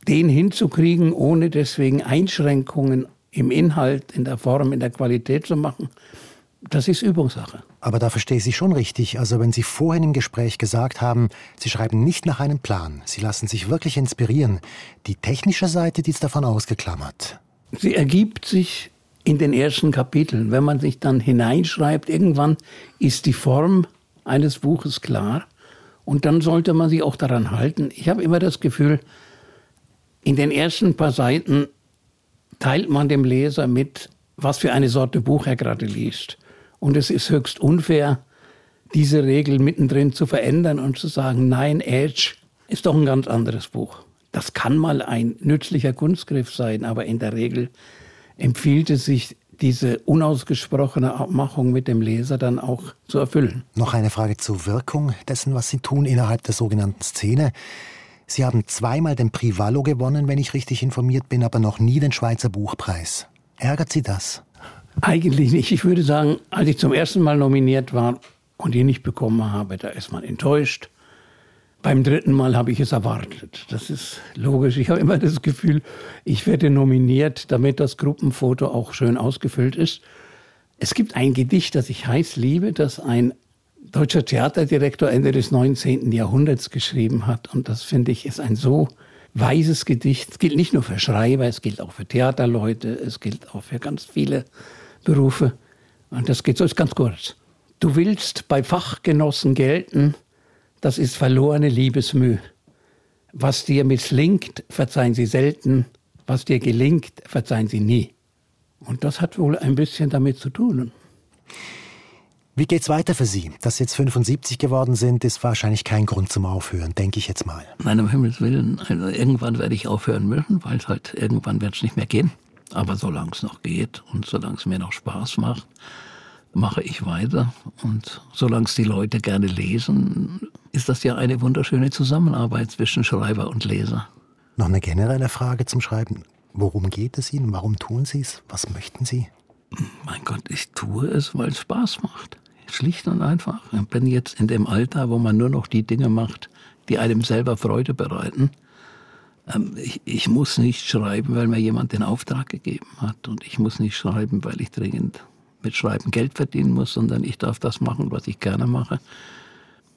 S3: den hinzukriegen, ohne deswegen Einschränkungen im Inhalt, in der Form, in der Qualität zu machen, das ist Übungssache.
S2: Aber da verstehe ich Sie schon richtig. Also wenn Sie vorhin im Gespräch gesagt haben, Sie schreiben nicht nach einem Plan, Sie lassen sich wirklich inspirieren. Die technische Seite, die ist davon ausgeklammert.
S3: Sie ergibt sich in den ersten Kapiteln. Wenn man sich dann hineinschreibt, irgendwann ist die Form eines Buches klar und dann sollte man sich auch daran halten. Ich habe immer das Gefühl, in den ersten paar Seiten teilt man dem Leser mit, was für eine Sorte Buch er gerade liest. Und es ist höchst unfair, diese Regel mittendrin zu verändern und zu sagen, nein, Edge ist doch ein ganz anderes Buch. Das kann mal ein nützlicher Kunstgriff sein, aber in der Regel empfiehlt es sich, diese unausgesprochene Abmachung mit dem Leser dann auch zu erfüllen.
S2: Noch eine Frage zur Wirkung dessen, was Sie tun innerhalb der sogenannten Szene. Sie haben zweimal den Privallo gewonnen, wenn ich richtig informiert bin, aber noch nie den Schweizer Buchpreis. Ärgert Sie das?
S3: Eigentlich nicht. Ich würde sagen, als ich zum ersten Mal nominiert war und ihn nicht bekommen habe, da ist man enttäuscht. Beim dritten Mal habe ich es erwartet. Das ist logisch. Ich habe immer das Gefühl, ich werde nominiert, damit das Gruppenfoto auch schön ausgefüllt ist. Es gibt ein Gedicht, das ich heiß liebe, das ein deutscher Theaterdirektor Ende des 19. Jahrhunderts geschrieben hat. Und das finde ich ist ein so weises Gedicht. Es gilt nicht nur für Schreiber, es gilt auch für Theaterleute, es gilt auch für ganz viele Berufe. Und das geht so, ist ganz kurz. Du willst bei Fachgenossen gelten, das ist verlorene Liebesmüh. Was dir misslingt, verzeihen sie selten, was dir gelingt, verzeihen sie nie. Und das hat wohl ein bisschen damit zu tun.
S2: Wie geht's weiter für Sie? Dass Sie jetzt 75 geworden sind, ist wahrscheinlich kein Grund zum Aufhören, denke ich jetzt mal.
S3: Nein, um Himmels Willen. Also irgendwann werde ich aufhören müssen, weil es halt irgendwann wird es nicht mehr gehen. Aber solange es noch geht und solange es mir noch Spaß macht, mache ich weiter. Und solange es die Leute gerne lesen, ist das ja eine wunderschöne Zusammenarbeit zwischen Schreiber und Leser.
S2: Noch eine generelle Frage zum Schreiben. Worum geht es Ihnen? Warum tun Sie es? Was möchten Sie?
S3: Mein Gott, ich tue es, weil es Spaß macht. Schlicht und einfach. Ich bin jetzt in dem Alter, wo man nur noch die Dinge macht, die einem selber Freude bereiten. Ähm, ich, ich, muss nicht schreiben, weil mir jemand den Auftrag gegeben hat. Und ich muss nicht schreiben, weil ich dringend mit Schreiben Geld verdienen muss, sondern ich darf das machen, was ich gerne mache.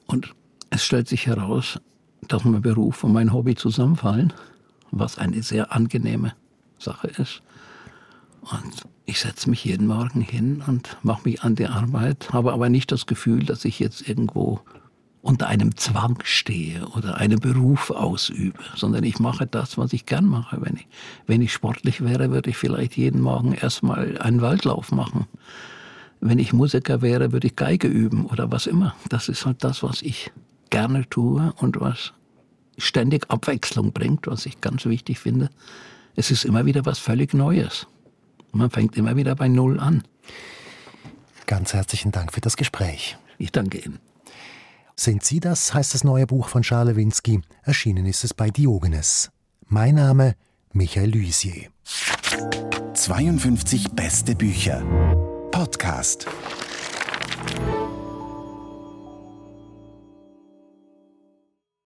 S3: Und es stellt sich heraus, dass mein Beruf und mein Hobby zusammenfallen, was eine sehr angenehme Sache ist. Und ich setze mich jeden Morgen hin und mache mich an die Arbeit, habe aber nicht das Gefühl, dass ich jetzt irgendwo unter einem Zwang stehe oder einen Beruf ausübe, sondern ich mache das, was ich gern mache. Wenn ich, wenn ich sportlich wäre, würde ich vielleicht jeden Morgen erstmal einen Waldlauf machen. Wenn ich Musiker wäre, würde ich Geige üben oder was immer. Das ist halt das, was ich gerne tue und was ständig Abwechslung bringt, was ich ganz wichtig finde. Es ist immer wieder was völlig Neues. Man fängt immer wieder bei Null an.
S2: Ganz herzlichen Dank für das Gespräch.
S3: Ich danke Ihnen.
S2: Sind Sie das, heißt das neue Buch von Charles Lewinsky. Erschienen ist es bei Diogenes. Mein Name Michael Luisier.
S1: 52 beste Bücher. Podcast.